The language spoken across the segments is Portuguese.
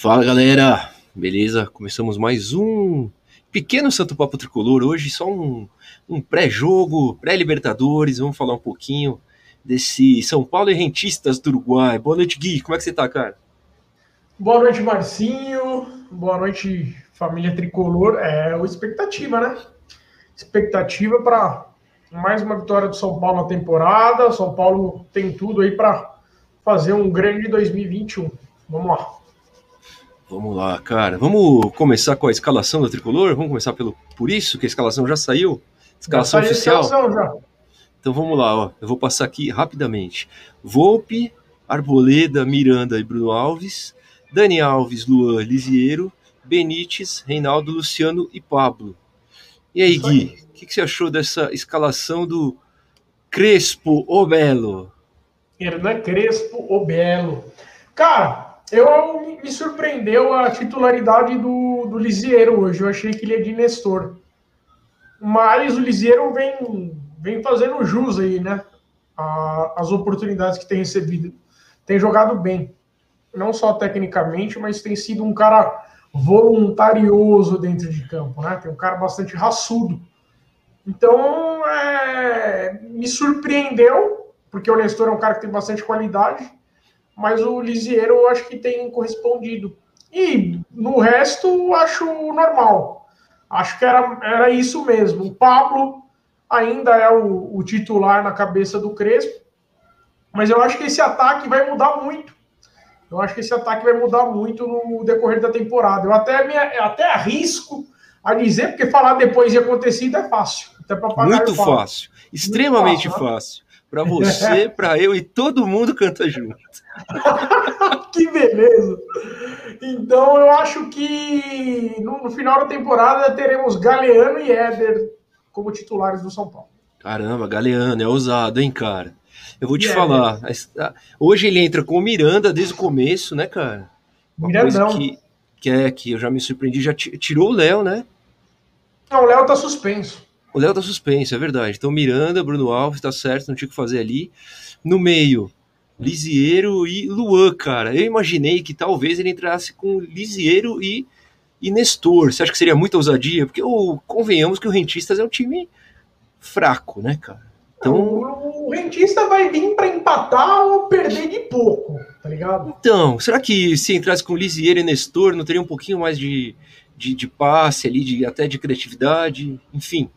Fala galera, beleza? Começamos mais um pequeno Santo Papo Tricolor. Hoje só um, um pré-jogo, pré-Libertadores. Vamos falar um pouquinho desse São Paulo e Rentistas do Uruguai. Boa noite, Gui. Como é que você tá, cara? Boa noite, Marcinho. Boa noite, família Tricolor. É o expectativa, né? Expectativa para mais uma vitória do São Paulo na temporada. São Paulo tem tudo aí para fazer um grande 2021. Vamos lá. Vamos lá, cara. Vamos começar com a escalação do tricolor? Vamos começar pelo por isso, que a escalação já saiu? Escalação já oficial? Escalação, já. Então vamos lá, ó. Eu vou passar aqui rapidamente. Volpe, Arboleda, Miranda e Bruno Alves, Dani Alves, Luan, Lisiero, Benítez, Reinaldo, Luciano e Pablo. E aí, Gui, o que, que, você achou dessa escalação do Crespo o Belo? Hernan Crespo o Belo. Cara, eu me surpreendeu a titularidade do, do Lisieiro hoje. Eu achei que ele é de Nestor. Mas o Lisieiro vem, vem fazendo jus aí, né? A, as oportunidades que tem recebido. Tem jogado bem. Não só tecnicamente, mas tem sido um cara voluntarioso dentro de campo, né? Tem um cara bastante raçudo. Então, é, me surpreendeu, porque o Nestor é um cara que tem bastante qualidade mas o Lisiero eu acho que tem correspondido. E no resto, acho normal. Acho que era, era isso mesmo. O Pablo ainda é o, o titular na cabeça do Crespo, mas eu acho que esse ataque vai mudar muito. Eu acho que esse ataque vai mudar muito no decorrer da temporada. Eu até, me, até arrisco a dizer, porque falar depois de acontecido é fácil. Muito fácil. Extremamente Muito fácil. Fácil. Para você, para eu e todo mundo canta junto. que beleza! Então eu acho que no, no, final da temporada teremos Galeano e Éder como titulares do São Paulo. Caramba, Galeano, é ousado, hein, cara? Eu vou te falar. Éder. Hoje ele entra com o Miranda desde o começo, né, cara? Uma Mirandão. coisa que, que é que eu já me surpreendi, já tirou o Léo, né? Não, o Léo tá suspenso. O Léo tá suspenso, é verdade. Então Miranda, Bruno Alves, tá certo, não tinha o que fazer ali. No meio, Lisiero e Luan, cara. Eu imaginei que talvez ele entrasse com Lisiero e, e Nestor. Você acha que seria muita ousadia? Porque oh, convenhamos que o Rentistas é um time fraco, né, cara? Então, o, o Rentista vai vir para empatar ou perder de pouco, tá ligado? Então, será que se entrasse com Lisiero e Nestor, não teria um pouquinho mais de, de, de passe ali, de, até de criatividade? Enfim,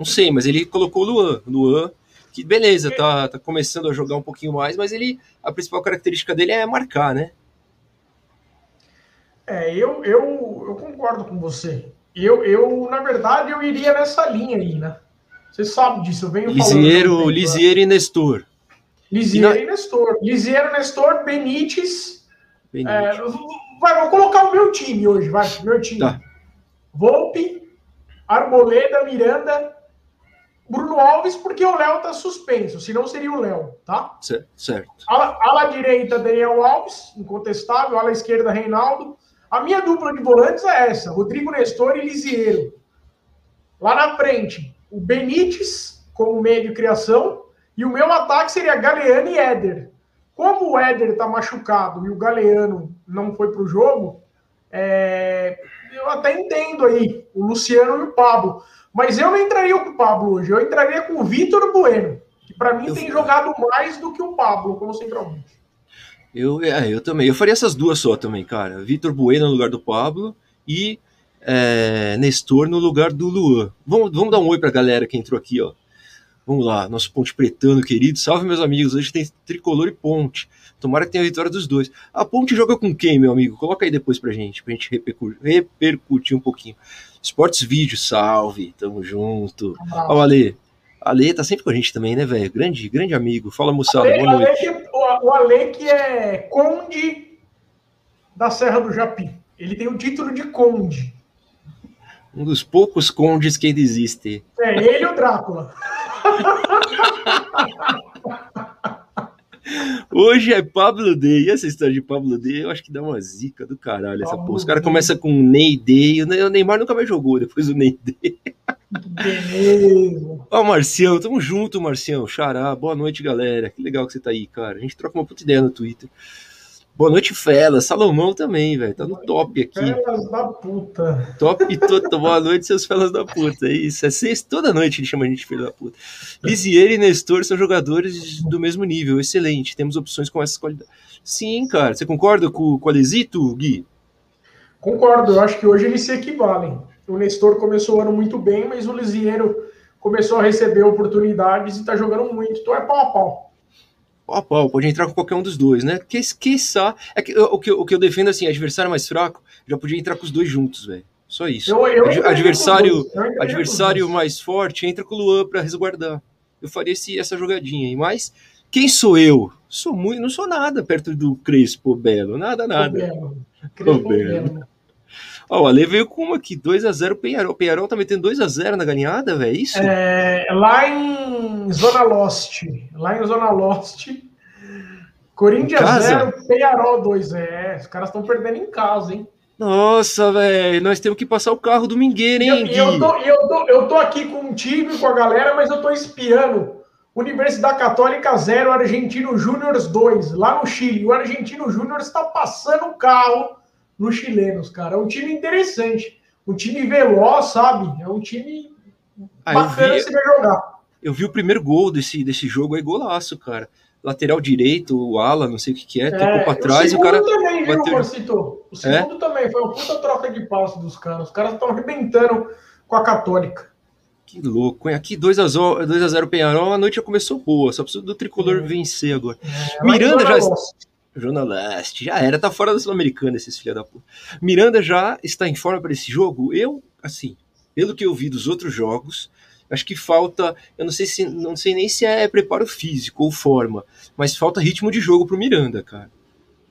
não sei, mas ele colocou o Luan. Luan, que beleza, tá, tá começando a jogar um pouquinho mais, mas ele a principal característica dele é marcar, né? É, eu, eu, eu concordo com você. Eu, eu, na verdade, eu iria nessa linha aí, né? Você sabe disso, eu venho Lisieiro, falando. Lisieiro e Nestor. Lisieiro e, na... e Nestor. Lisieiro, Nestor, Benítez. Benítez. É, vai, vou colocar o meu time hoje, vai, meu time. Tá. Volpe, Arboleda, Miranda, Bruno Alves, porque o Léo tá suspenso, senão seria o Léo, tá? Certo. Ala, ala direita, Daniel Alves, incontestável, ala esquerda, Reinaldo. A minha dupla de volantes é essa: Rodrigo Nestor e Lisieiro. Lá na frente, o Benítez, como meio de criação, e o meu ataque seria Galeano e Éder. Como o Éder tá machucado e o Galeano não foi pro jogo, é... eu até entendo aí o Luciano e o Pablo. Mas eu não entraria com o Pablo hoje, eu entraria com o Vitor Bueno, que para mim eu tem jogado mais do que o Pablo como centralmente. Eu, é, eu também. Eu faria essas duas só também, cara. Vitor Bueno no lugar do Pablo e é, Nestor no lugar do Luan. Vamos, vamos dar um oi pra galera que entrou aqui, ó. Vamos lá, nosso Ponte Pretano querido. Salve, meus amigos. Hoje tem Tricolor e Ponte. Tomara que tenha a vitória dos dois. A Ponte joga com quem, meu amigo? Coloca aí depois pra gente, pra gente repercutir um pouquinho. Esportes Vídeo, salve, tamo junto. Ó, o Ale. Ale tá sempre com a gente também, né, velho? Grande, grande amigo. Fala, moçada, Ale, boa noite. Ale, o Ale que é conde da Serra do Japi. Ele tem o título de conde. Um dos poucos condes que ainda existe. É, ele e o Drácula. Hoje é Pablo Day. E essa história de Pablo Day, eu acho que dá uma zica do caralho. Essa porra. Os caras começam com Ney Day. O Neymar nunca mais jogou depois do Ney Day. Beleza. Ó, Marcião, tamo junto, Marcião. Xará, boa noite, galera. Que legal que você tá aí, cara. A gente troca uma puta ideia no Twitter. Boa noite, Fela. Salomão também, velho. Tá no top aqui. Felas da puta. Top todo. Boa noite, seus felas da puta. É isso. É sexta, toda noite ele chama a gente de filho da puta. Lisier e Nestor são jogadores do mesmo nível. Excelente. Temos opções com essas qualidades. Sim, cara. Você concorda com, com o Alesito, Gui? Concordo. Eu acho que hoje eles se equivalem. O Nestor começou o ano muito bem, mas o Lisiero começou a receber oportunidades e tá jogando muito. Então é pau a pau pau a pau, pode entrar com qualquer um dos dois, né? Que esqueça. É que, o, que, o que eu defendo assim, adversário mais fraco, já podia entrar com os dois juntos, velho. Só isso. Eu, eu adversário adversário mais forte entra com o Luan para resguardar. Eu faria esse, essa jogadinha aí, mas quem sou eu? Sou muito, não sou nada perto do Crespo Belo, nada, nada. Crespo Belo. Ó, o Ale veio com uma aqui, 2x0 Penharol. Penharol tá metendo 2x0 na galinhada, velho? É isso? É, lá em Zona Lost. Lá em Zona Lost. Corinthians 0, Penharol 2. É, os caras estão perdendo em casa, hein? Nossa, velho, nós temos que passar o carro do Mingueira, hein? E eu, eu, tô, eu, tô, eu tô aqui contigo e com a galera, mas eu tô espiando. Universidade Católica 0, Argentino Júnior 2, lá no Chile. O Argentino Júnior está passando o carro nos chilenos, cara. É um time interessante. Um time veloz, sabe? É um time ah, bacana vi, você ver jogar. Eu vi o primeiro gol desse, desse jogo aí, golaço, cara. Lateral direito, o ala, não sei o que, que é, é tocou pra trás o e o cara. também, viu, bateu... Marcito? O é? segundo é? também, foi uma puta troca de passo dos caras. Os caras estão arrebentando com a Católica. Que louco, hein? Aqui 2x0 Penharol, a noite já começou boa, só precisa do tricolor é. vencer agora. É, Miranda já. Jornalista, já era, tá fora da Sul-Americana esses filha da puta. Miranda já está em forma para esse jogo? Eu, assim, pelo que eu vi dos outros jogos, acho que falta, eu não sei se não sei nem se é preparo físico ou forma, mas falta ritmo de jogo pro Miranda, cara.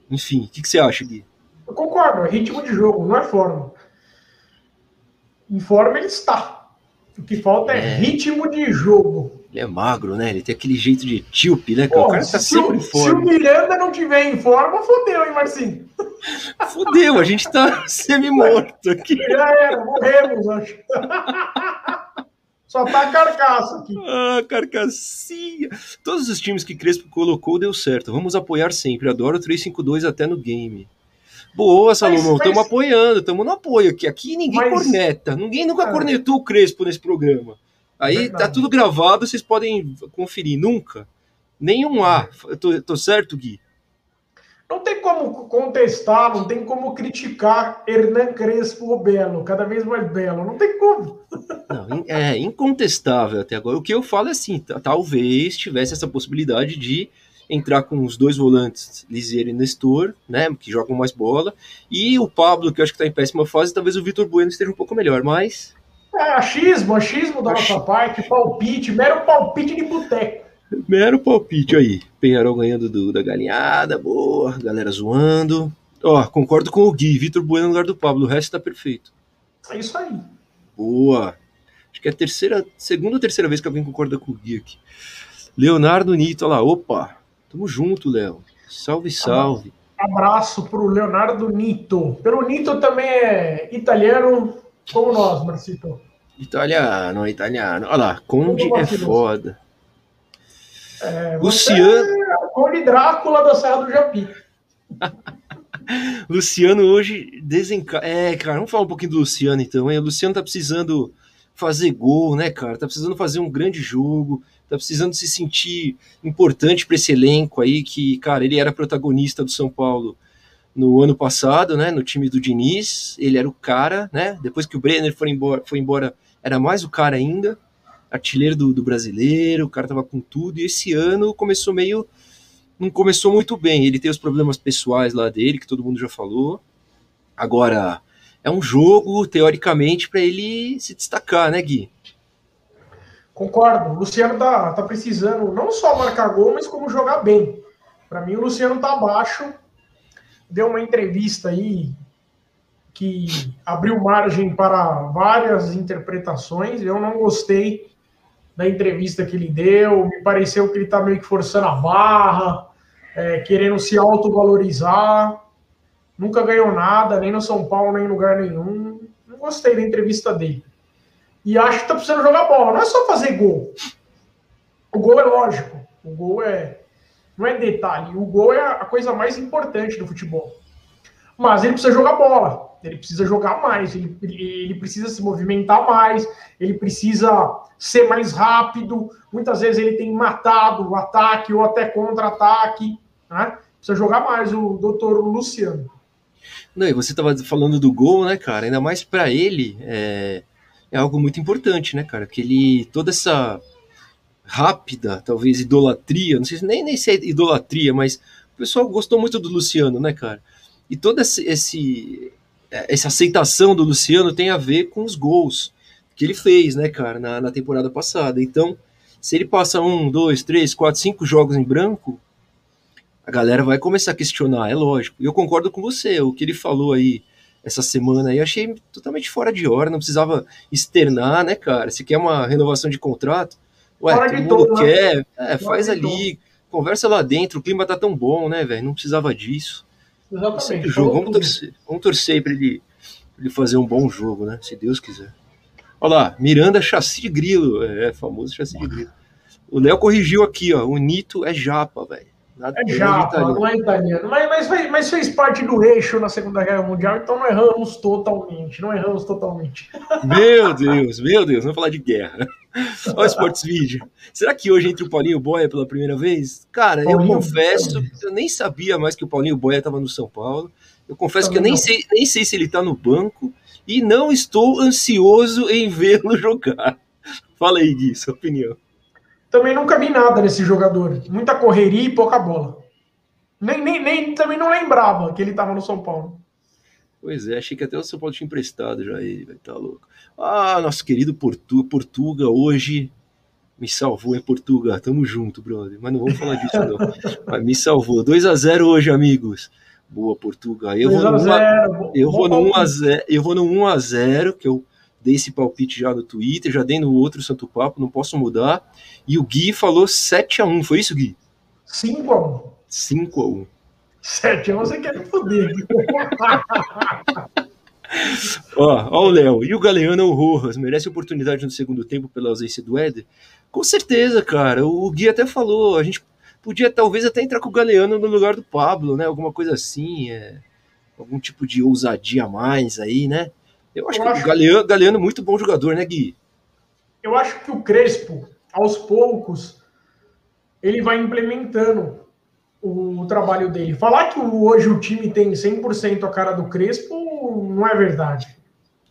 Enfim, o que, que, você acha, Gui? Eu concordo, é ritmo de jogo, não é forma. Em forma ele está. O que falta é, é ritmo de jogo. Ele é magro, né? Ele tem aquele jeito de etíope, né? Pô, o cara tá sempre em forma. Se o Miranda não tiver em forma, fodeu, hein, Marcinho? Fodeu, a gente tá semi-morto aqui. Já era, morremos, acho. Só tá a carcaça aqui. Ah, carcassinha. Todos os times que Crespo colocou deu certo. Vamos apoiar sempre. Adoro o 352 até no game. Boa, Salomão. Estamos mas... apoiando, estamos no apoio aqui. Aqui ninguém mas... corneta. Ninguém nunca é. cornetou o Crespo nesse programa. Aí tá Verdade. tá tudo gravado, vocês podem conferir. Nunca. Nenhum A. Eu tô, tô certo, Gui? Não tem como contestar, não tem como criticar Hernan Crespo o Belo, cada vez mais belo. Não tem como. Não, é incontestável até agora. O que eu falo é assim: talvez tivesse essa possibilidade de entrar com os dois volantes, Lizier e Nestor, né, que jogam mais bola, e o Pablo, que eu acho que está em péssima fase, talvez o Vitor Bueno esteja um pouco melhor, mas é, achismo, achismo da nossa parte, palpite, mero palpite de boteco. Mero palpite aí. Penharol ganhando do, da galinhada, boa, galera zoando. Ó, concordo com o Gui, Vitor Bueno no lugar do Pablo, o resto tá perfeito. É isso aí. Boa. Acho que é a terceira, segunda ou terceira vez que alguém concorda com o Gui aqui. Leonardo Nito, olha lá, opa, tamo junto, Léo. Salve, salve. Abraço pro Leonardo Nito. Pelo Nito também é italiano, como nós, Marcito. Italiano, italiano. Olha lá, Conde é foda. É, Luciano. É Conde Drácula da Serra do Japi. Luciano hoje desenca... É, cara, vamos falar um pouquinho do Luciano então. Hein? O Luciano tá precisando fazer gol, né, cara? Tá precisando fazer um grande jogo, tá precisando se sentir importante para esse elenco aí que, cara, ele era protagonista do São Paulo no ano passado, né, no time do Diniz, ele era o cara, né, depois que o Brenner foi embora, foi embora era mais o cara ainda, artilheiro do, do brasileiro, o cara tava com tudo, e esse ano começou meio, não começou muito bem, ele tem os problemas pessoais lá dele, que todo mundo já falou, agora, é um jogo, teoricamente, para ele se destacar, né, Gui? Concordo, o Luciano tá, tá precisando não só marcar gol, mas como jogar bem. Para mim, o Luciano tá abaixo, deu uma entrevista aí que abriu margem para várias interpretações. Eu não gostei da entrevista que ele deu, me pareceu que ele está meio que forçando a barra, é, querendo se autovalorizar. Nunca ganhou nada, nem no São Paulo, nem em lugar nenhum. Não gostei da entrevista dele. E acho que está precisando jogar bola, não é só fazer gol. O gol é lógico, o gol é, não é detalhe. O gol é a coisa mais importante do futebol. Mas ele precisa jogar bola, ele precisa jogar mais, ele, ele precisa se movimentar mais, ele precisa ser mais rápido. Muitas vezes ele tem matado o ataque ou até contra-ataque. Né? Precisa jogar mais o doutor Luciano. Não, e você estava falando do gol, né, cara? Ainda mais para ele é, é algo muito importante, né, cara? Que ele toda essa rápida, talvez idolatria, não sei se nem, nem se é idolatria, mas o pessoal gostou muito do Luciano, né, cara? E toda esse, esse, essa aceitação do Luciano tem a ver com os gols que ele fez, né, cara, na, na temporada passada. Então, se ele passa um, dois, três, quatro, cinco jogos em branco, a galera vai começar a questionar, é lógico. E eu concordo com você, o que ele falou aí essa semana aí, achei totalmente fora de hora, não precisava externar, né, cara? Se quer uma renovação de contrato, ué, fora todo mundo todo, né? quer, né? é, faz ali, todo. conversa lá dentro, o clima tá tão bom, né, velho? Não precisava disso. Exatamente. Jogo. Vamos torcer, vamos torcer para ele, ele fazer um bom jogo, né? Se Deus quiser. Olha lá, Miranda chassi de grilo. É, famoso chassi de grilo. O Léo corrigiu aqui, ó. O Nito é japa, velho. É japa, não é italiano. Mas, mas, fez, mas fez parte do eixo na Segunda Guerra Mundial, então não erramos totalmente. Não erramos totalmente. Meu Deus, meu Deus, vamos falar de guerra. Olha o Sports Video. Será que hoje entre o Paulinho Boia pela primeira vez? Cara, Paulinho eu confesso, eu nem sabia mais que o Paulinho Boia estava no São Paulo. Eu confesso que eu nem sei, nem sei se ele está no banco e não estou ansioso em vê-lo jogar. Fala aí, Gui, sua opinião. Também nunca vi nada desse jogador. Muita correria e pouca bola. Nem, nem, nem também não lembrava que ele estava no São Paulo. Pois é, achei que até o São Paulo tinha emprestado já ele, vai tá louco. Ah, nosso querido Portu, Portuga hoje me salvou em Portugal. Tamo junto, brother. Mas não vamos falar disso, não. Mas me salvou. 2 a 0 hoje, amigos. Boa, Portugal. Eu vou no 1 a, eu vou no 1 a 0, eu vou no 1 a 0, que eu dei esse palpite já no Twitter, já dei no outro Santo Papo, não posso mudar. E o Gui falou 7 a 1, foi isso, Gui? 5 a 1. 5 a 1. 7 a 1 você quer foder. ó, ó o Léo. E o Galeano Rojas merece oportunidade no segundo tempo pela ausência do Éder? Com certeza, cara. O Gui até falou, a gente podia talvez até entrar com o Galeano no lugar do Pablo, né? Alguma coisa assim, é... algum tipo de ousadia a mais aí, né? Eu acho eu que acho... o Galeano, Galeano é muito bom jogador, né, Gui? Eu acho que o Crespo, aos poucos, ele vai implementando o, trabalho dele. Falar que hoje o time tem 100% a cara do Crespo não é verdade.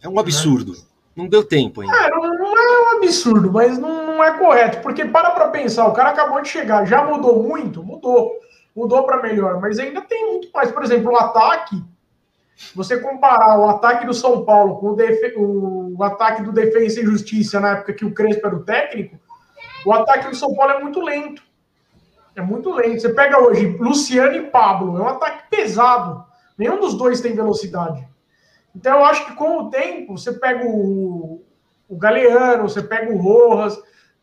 É um absurdo. Né? Não deu tempo ainda. É, não, não, é um absurdo, mas não, não é correto. Porque para para pensar, o cara acabou de chegar, já mudou muito? Mudou. Mudou para melhor, mas ainda tem muito mais. Por exemplo, o ataque. Você comparar o ataque do São Paulo com o, defe... o ataque do Defesa e Justiça na época que o Crespo era o técnico, o ataque do São Paulo é muito lento. É muito lento. Você pega hoje Luciano e Pablo, é um ataque pesado. Nenhum dos dois tem velocidade. Então eu acho que com o tempo, você pega o, o Galeano, você pega o Rojas,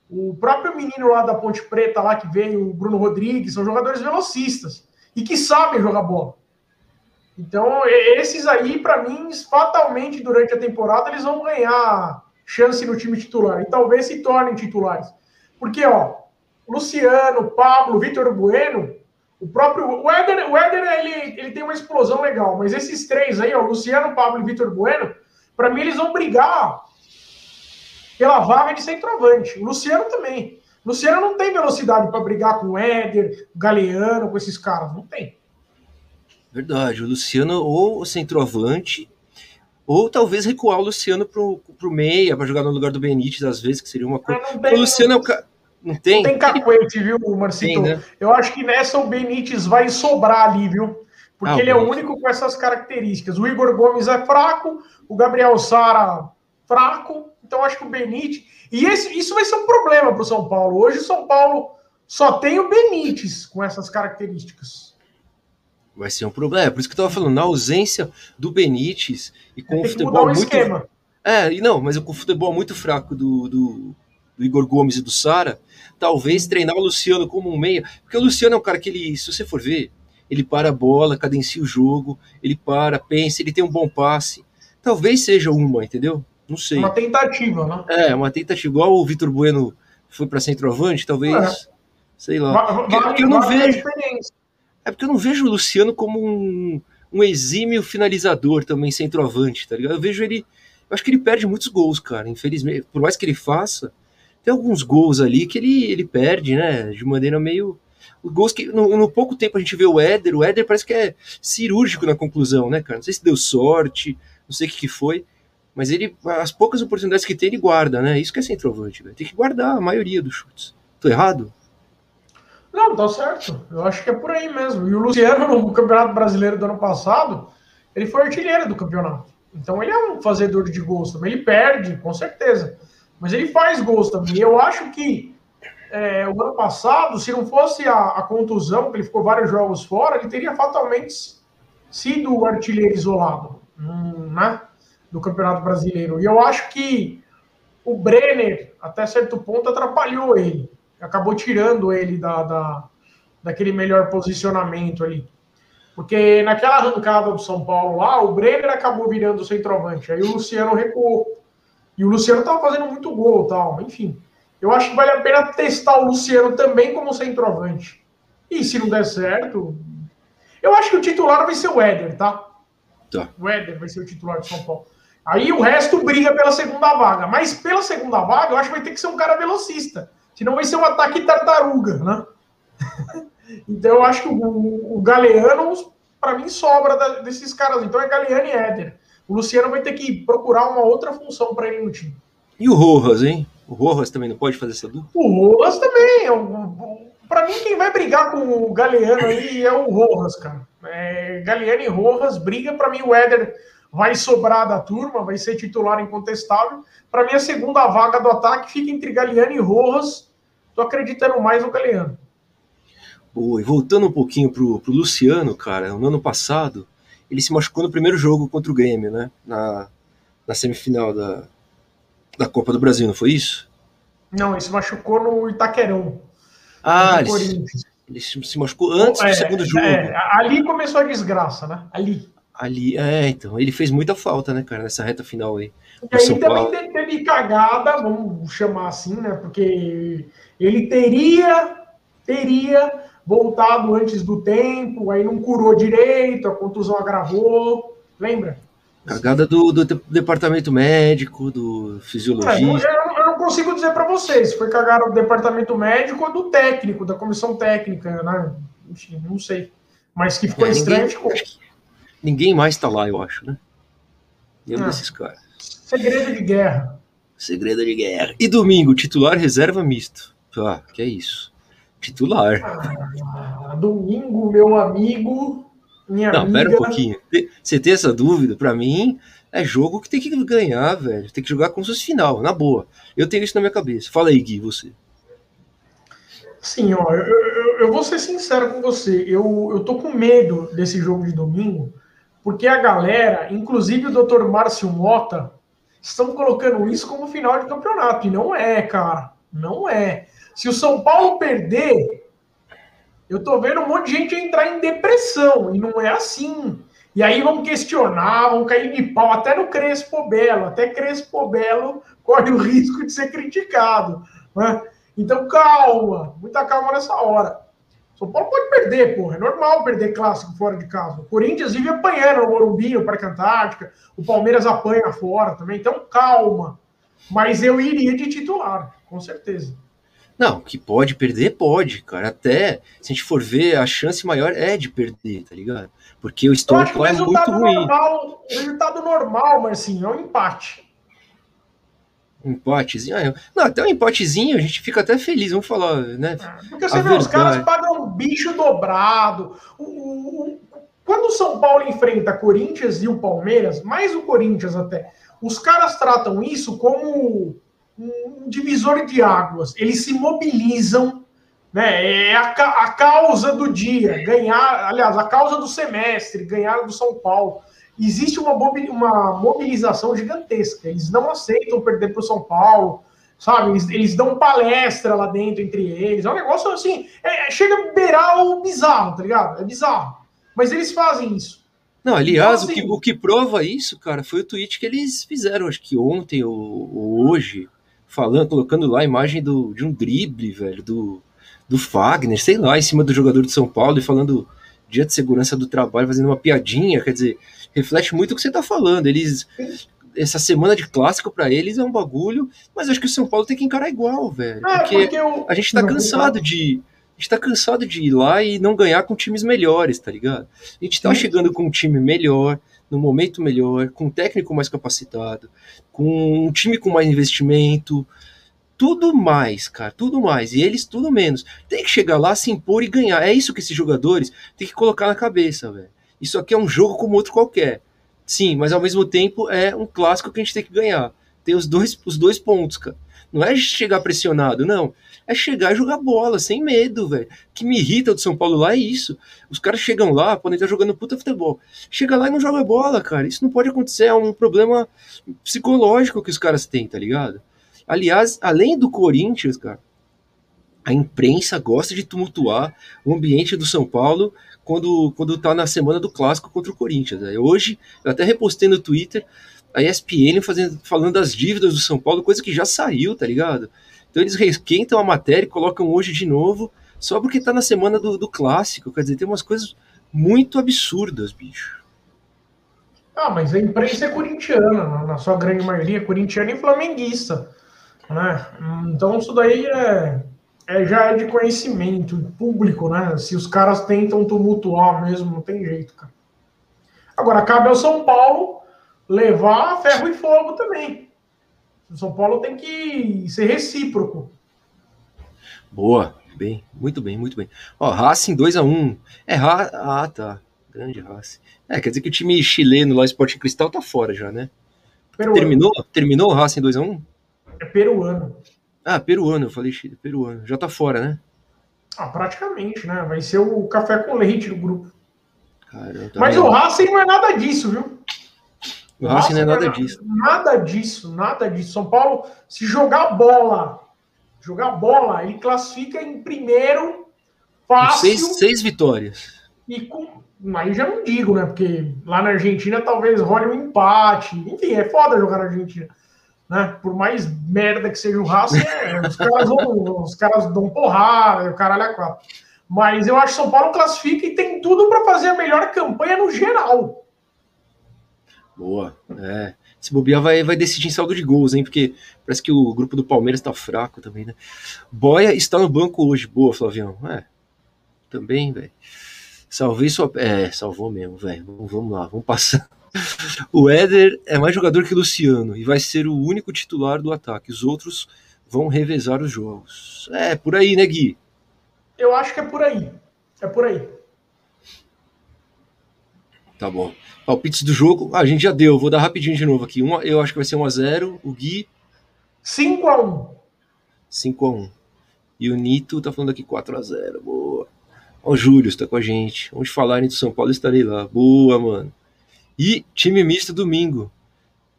o próprio menino lá da Ponte Preta, lá que veio, o Bruno Rodrigues, são jogadores velocistas e que sabem jogar bola. Então, esses aí, para mim, fatalmente durante a temporada, eles vão ganhar chance no time titular e talvez se tornem titulares. Porque, ó, Luciano, Pablo, Vitor Bueno, o próprio. O Éder, o Éder ele, ele tem uma explosão legal, mas esses três aí, ó, Luciano, Pablo e Vitor Bueno, para mim eles vão brigar pela vaga de centroavante. O Luciano também. O Luciano não tem velocidade para brigar com o Éder, o Galeano, com esses caras. Não tem. Verdade. O Luciano ou o centroavante, ou talvez recuar o Luciano pro, pro meia, para jogar no lugar do Benítez, às vezes, que seria uma coisa. O Luciano é o cara não tem? Não tem cacuete, viu, Marcito? Tem, né? Eu acho que nessa o Benítez vai sobrar ali, viu? Porque ah, ele é o único com essas características. O Igor Gomes é fraco, o Gabriel Sara fraco, então acho que o Benítez. E esse, isso vai ser um problema para o São Paulo. Hoje o São Paulo só tem o Benítez com essas características. Vai ser um problema. É por isso que eu estava falando, na ausência do Benítez e com o futebol muito. Esquema. É, e não, mas com o futebol muito fraco do, do, do Igor Gomes e do Sara, talvez treinar o Luciano como um meia, porque o Luciano é um cara que ele, se você for ver, ele para a bola, cadencia o jogo, ele para, pensa, ele tem um bom passe. Talvez seja uma, entendeu? Não sei. Uma tentativa, né? É, uma tentativa. Igual o Vitor Bueno foi para centroavante, talvez. É. Sei lá. Porque, porque eu não vejo. É porque eu não vejo o Luciano como um, um exímio finalizador também, centroavante, tá ligado? Eu vejo ele. Eu acho que ele perde muitos gols, cara. Infelizmente, por mais que ele faça, tem alguns gols ali que ele, ele perde, né? De maneira meio. Os gols que no, no, pouco tempo a gente vê o Éder, o Éder parece que é cirúrgico na conclusão, né, cara? Não sei se deu sorte, não sei o que, que foi, mas ele, as poucas oportunidades que tem, ele guarda, né? Isso que é centroavante, velho. Tem que guardar a maioria dos chutes. Tô errado? Não, tá certo. Eu acho que é por aí mesmo. E o Luciano, no Campeonato Brasileiro do ano passado, ele foi artilheiro do campeonato. Então ele é um fazedor de gols também. Ele perde, com certeza. Mas ele faz gols também. Eu acho que é, o ano passado, se não fosse a, a, contusão, que ele ficou vários jogos fora, ele teria fatalmente sido o artilheiro isolado hum, né, do Campeonato Brasileiro. E eu acho que o Brenner, até certo ponto, atrapalhou ele. Acabou tirando ele da, da, daquele melhor posicionamento ali. Porque naquela arrancada do São Paulo lá, o Brenner acabou virando o centroavante. Aí o Luciano recuou. E o Luciano estava fazendo muito gol tal. Enfim, eu acho que vale a pena testar o Luciano também como centroavante. E se não der certo, eu acho que o titular vai ser o Éder, tá? tá. O Éder vai ser o titular de São Paulo. Aí o resto briga pela segunda vaga. Mas pela segunda vaga, eu acho que vai ter que ser um cara velocista. Senão vai ser um ataque tartaruga, né? então eu acho que o, o Galeano, para mim, sobra da, desses caras. Então é Galeano e Éder. O Luciano vai ter que procurar uma outra função para ele no time. E o Rojas, hein? O Rojas também não pode fazer essa dupla? O Rojas também. É para mim, quem vai brigar com o Galeano aí é o Rojas, cara. É, Galeano e Rojas briga. Para mim, o Éder vai sobrar da turma, vai ser titular incontestável. Para mim, a segunda vaga do ataque fica entre Galeano e Rojas. Tô acreditando mais no Galeano. Boa, e voltando um pouquinho pro, pro Luciano, cara, no ano passado, ele se machucou no primeiro jogo contra o Grêmio, né? Na, na semifinal da, da Copa do Brasil, não foi isso? Não, ele se machucou no Itaquerão. Ah, no ele, ele, se machucou antes é, do segundo jogo. É, ali começou a desgraça, né? Ali. Ali, é, então. Ele fez muita falta, né, cara, nessa reta final aí. E aí também teve cagada, vamos chamar assim, né? Porque ele teria, teria voltado antes do tempo, aí não curou direito, a contusão agravou. Lembra? Cagada do, do departamento médico, do fisiologista. É, eu, eu, não consigo dizer para vocês se foi cagada do departamento médico ou do técnico, da comissão técnica, né? Enfim, não sei. Mas que ficou é, estranho, ficou. Ninguém mais tá lá, eu acho, né? Nenhum ah, desses caras. Segredo de guerra. Segredo de guerra. E domingo, titular reserva misto. Ah, que é isso. Titular. Ah, domingo, meu amigo. Minha Não, amiga... pera um pouquinho. Você tem essa dúvida? Para mim, é jogo que tem que ganhar, velho. Tem que jogar como se fosse final, na boa. Eu tenho isso na minha cabeça. Fala aí, Gui, você. Sim, ó, eu, eu, eu, vou ser sincero com você. Eu, eu tô com medo desse jogo de domingo, porque a galera, inclusive o Dr. Márcio Mota, estão colocando isso como final de campeonato. E não é, cara. Não é. Se o São Paulo perder, eu tô vendo um monte de gente entrar em depressão, e não é assim. E aí vão questionar, vão cair de pau, até no Crespo Belo, até Crespo Belo corre o risco de ser criticado. Né? Então calma, muita calma nessa hora. São Paulo pode perder, porra. É normal perder clássico fora de casa. O Corinthians vive apanhando no Morumbi, no Parque Antártica. O Palmeiras apanha fora também. Então, calma. Mas eu iria de titular, com certeza. Não, que pode perder, pode, cara. Até se a gente for ver, a chance maior é de perder, tá ligado? Porque o histórico é muito ruim. Normal, o resultado normal, sim, é um empate. Um empatezinho? Ah, não, até um empatezinho a gente fica até feliz, vamos falar, né? É, porque você a vê, verdade. os caras pagam um bicho dobrado. O, o, o, quando o São Paulo enfrenta Corinthians e o Palmeiras, mais o Corinthians até, os caras tratam isso como um divisor de águas. Eles se mobilizam, né? É a, a causa do dia, ganhar, aliás, a causa do semestre, ganhar do São Paulo. Existe uma, uma mobilização gigantesca. Eles não aceitam perder para o São Paulo, sabe? Eles, eles, dão palestra lá dentro entre eles. É um negócio assim, é, chega a beirar o bizarro, tá ligado? É bizarro. Mas eles fazem isso. Não, aliás, então, assim, o, que, o que prova isso, cara, foi o tweet que eles fizeram, acho que ontem ou, ou hoje, falando, colocando lá a imagem do, de um drible, velho, do, do Fagner, sei lá, em cima do jogador de São Paulo e falando dia de segurança do trabalho, fazendo uma piadinha, quer dizer, reflete muito o que você está falando. Eles essa semana de clássico para eles é um bagulho, mas acho que o São Paulo tem que encarar igual, velho. É, porque, porque eu... a gente tá cansado de. A gente tá cansado de ir lá e não ganhar com times melhores, tá ligado? A gente tá chegando com um time melhor, no momento melhor, com um técnico mais capacitado, com um time com mais investimento, tudo mais, cara, tudo mais. E eles tudo menos. Tem que chegar lá, se impor e ganhar. É isso que esses jogadores têm que colocar na cabeça, velho. Isso aqui é um jogo como outro qualquer. Sim, mas ao mesmo tempo é um clássico que a gente tem que ganhar. Tem os dois, os dois pontos, cara. Não é chegar pressionado, não. É chegar e jogar bola, sem medo, velho. O que me irrita do São Paulo lá é isso. Os caras chegam lá, podem estar jogando puta futebol. Chega lá e não joga bola, cara. Isso não pode acontecer. É um problema psicológico que os caras têm, tá ligado? Aliás, além do Corinthians, cara, a imprensa gosta de tumultuar o ambiente do São Paulo quando, quando tá na semana do clássico contra o Corinthians. Né? Hoje, eu até repostei no Twitter a ESPN fazendo, falando das dívidas do São Paulo, coisa que já saiu, tá ligado? Então eles requentam a matéria e colocam hoje de novo, só porque tá na semana do, do clássico. Quer dizer, tem umas coisas muito absurdas, bicho. Ah, mas a imprensa é corintiana, na sua grande maioria, corintiana e flamenguista. Né? Então isso daí é, é, já é de conhecimento público, né? Se os caras tentam tumultuar mesmo, não tem jeito, cara. Agora, cabe ao São Paulo levar ferro e fogo também. O São Paulo tem que ser recíproco. Boa, bem, muito bem, muito bem. Ó, Racing 2x1. É Ra... Ah, tá. Grande Racing. É, quer dizer que o time chileno lá, Esporte Cristal, tá fora já, né? Peruano. Terminou? Terminou o Racing 2x1? É peruano. Ah, peruano, eu falei Chile, peruano. Já tá fora, né? Ah, praticamente, né? Vai ser o café com leite do grupo. Tá Mas o Racing não é nada disso, viu? O Racing não é nada disso. Nada disso, nada disso. São Paulo, se jogar bola, jogar bola, ele classifica em primeiro, fácil. Seis, seis vitórias. E com. Aí já não digo, né? Porque lá na Argentina talvez role um empate. Enfim, é foda jogar na Argentina. Né? Por mais merda que seja o Racing, é, os, caras vão, os caras dão porrada, o caralho é quatro. Mas eu acho que São Paulo classifica e tem tudo para fazer a melhor campanha no geral. Boa. É. Se bobear, vai, vai decidir em saldo de gols, hein? Porque parece que o grupo do Palmeiras tá fraco também, né? Boia está no banco hoje. Boa, Flavião. É. Também, velho. Salvei sua. É, salvou mesmo, velho. Vamos lá, vamos passar. O Éder é mais jogador que o Luciano e vai ser o único titular do ataque. Os outros vão revezar os jogos. É, por aí, né, Gui? Eu acho que é por aí. É por aí. Tá bom. Palpites do jogo, ah, a gente já deu, vou dar rapidinho de novo aqui. Um, eu acho que vai ser 1x0. O Gui. 5x1. 5x1. E o Nito tá falando aqui 4x0. Boa. Ó, o Júlio está com a gente. Onde falarem do São Paulo, estarei lá. Boa, mano. E time misto domingo.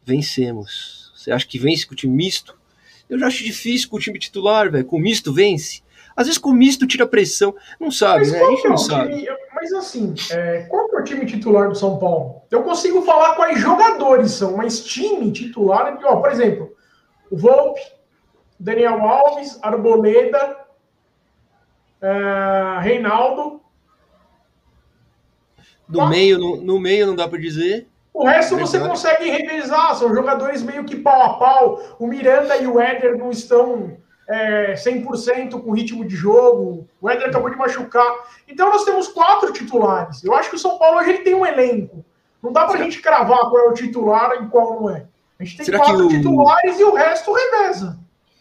Vencemos. Você acha que vence com o time misto? Eu já acho difícil com o time titular, velho. Com o misto vence. Às vezes com o misto tira pressão. Não sabe, mas né? A gente não é sabe. Time, mas assim, é, qual time titular do São Paulo? Eu consigo falar quais jogadores são, mas time titular. Ó, por exemplo, o Volpe, Daniel Alves, Arboleda, é, Reinaldo, do meio, no, no, meio não dá para dizer. O resto é você consegue revezar, são jogadores meio que pau a pau. O Miranda e o Éder não estão é, 100% com ritmo de jogo. O Éder acabou de machucar. Então nós temos quatro titulares. Eu acho que o São Paulo hoje ele tem um elenco. Não dá para a gente cravar qual é o titular e qual não é. A gente tem Será quatro o... titulares e o resto reveza.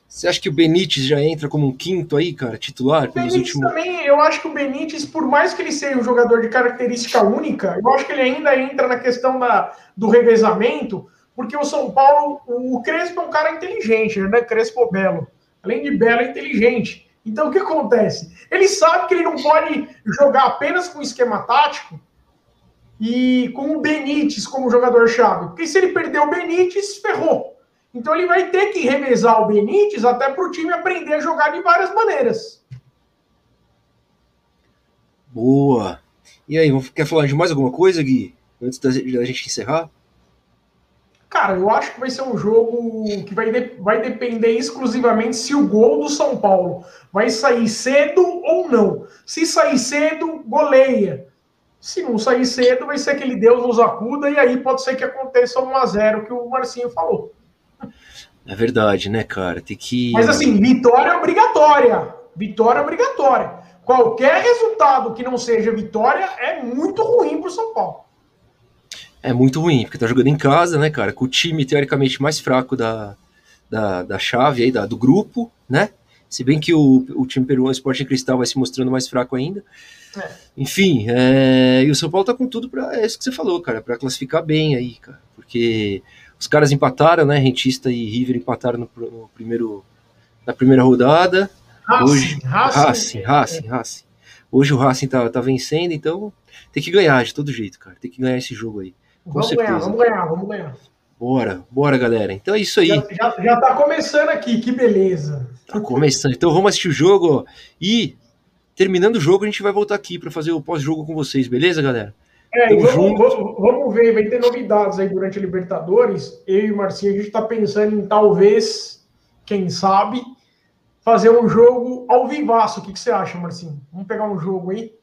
Você acha que o Benítez já entra como um quinto aí, cara, titular? O Benítez últimos... também, eu acho que o Benítez, por mais que ele seja um jogador de característica única, eu acho que ele ainda entra na questão da, do revezamento, porque o São Paulo, o Crespo é um cara inteligente, né? Crespo Belo. Além de Belo, é inteligente. Então o que acontece? Ele sabe que ele não pode jogar apenas com esquema tático e com o Benítez como jogador-chave. Porque se ele perder o Benítez, ferrou. Então ele vai ter que revezar o Benítez até para o time aprender a jogar de várias maneiras. Boa. E aí, quer falar de mais alguma coisa, Gui? Antes da gente encerrar? Cara, eu acho que vai ser um jogo que vai, de, vai depender exclusivamente se o gol do São Paulo vai sair cedo ou não. Se sair cedo, goleia. Se não sair cedo, vai ser aquele Deus nos acuda e aí pode ser que aconteça um a 0 que o Marcinho falou. É verdade, né, cara? Tem que. Mas assim, vitória obrigatória. Vitória obrigatória. Qualquer resultado que não seja vitória é muito ruim para o São Paulo é muito ruim, porque tá jogando em casa, né, cara, com o time teoricamente mais fraco da, da, da chave aí, da, do grupo, né? Se bem que o, o time peruano Sporting Cristal vai se mostrando mais fraco ainda. É. Enfim, é, e o São Paulo tá com tudo para é isso que você falou, cara, para classificar bem aí, cara, porque os caras empataram, né? Rentista e River empataram no, no primeiro na primeira rodada. Racing, Hoje, Racing, Racing, Racing. Hoje o Racing tá, tá vencendo, então tem que ganhar de todo jeito, cara. Tem que ganhar esse jogo aí. Com vamos certeza. ganhar, vamos ganhar, vamos ganhar. Bora, bora, galera. Então é isso aí. Já, já, já tá começando aqui, que beleza. Tá começando. Então vamos assistir o jogo e terminando o jogo a gente vai voltar aqui para fazer o pós-jogo com vocês, beleza, galera? É, vamos, vamos, vamos, ver, vai ter novidades aí durante a Libertadores. Eu e o Marcinho, a gente tá pensando em talvez, quem sabe, fazer um jogo ao vivaço. O que, que você acha, Marcinho? Vamos pegar um jogo aí?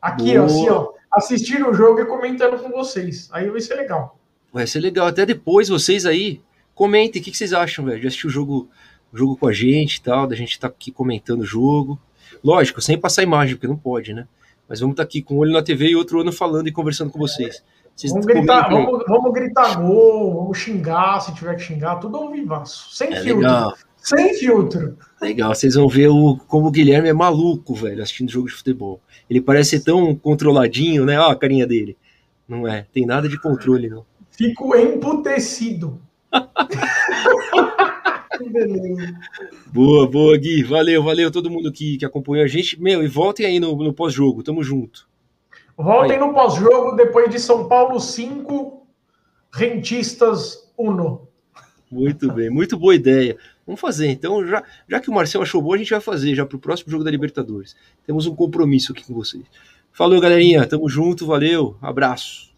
Aqui, ó, assim, ó assistindo o jogo e comentando com vocês. Aí vai ser legal. Vai ser legal. Até depois, vocês aí, comentem o que, que vocês acham, velho. De assistir o jogo, o jogo com a gente e tal, da gente estar tá aqui comentando o jogo. Lógico, sem passar imagem, porque não pode, né? Mas vamos estar tá aqui com um olho na TV e outro olho falando e conversando com vocês. vocês vamos, gritar, vamos, vamos, gritar gol, vamos xingar se tiver que xingar, tudo ao vivaço. Sem é filtro. Legal. Sem filtro. Legal, vocês vão ver o, como o Guilherme é maluco, velho, assistindo jogo de futebol. Ele parece ser tão controladinho, né? Ó, a carinha dele. Não é, tem nada de controle, não. Fico emputecido. que beleza. Boa, boa, Gui. Valeu, valeu todo mundo que, que acompanhou a gente. Meu, e voltem aí no, no pós-jogo, tamo junto. Voltem aí. no pós-jogo, depois de São Paulo 5, Rentistas 1. Muito bem, muito boa ideia. Vamos fazer. Então, já, já que o Marcel achou bom, a gente vai fazer já para o próximo jogo da Libertadores. Temos um compromisso aqui com vocês. Falou, galerinha. Tamo junto. Valeu. Abraço.